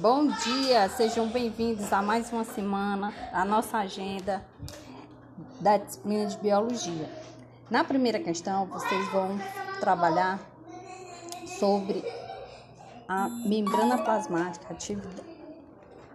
Bom dia, sejam bem-vindos a mais uma semana da nossa agenda da disciplina de biologia. Na primeira questão, vocês vão trabalhar sobre a membrana plasmática, atividade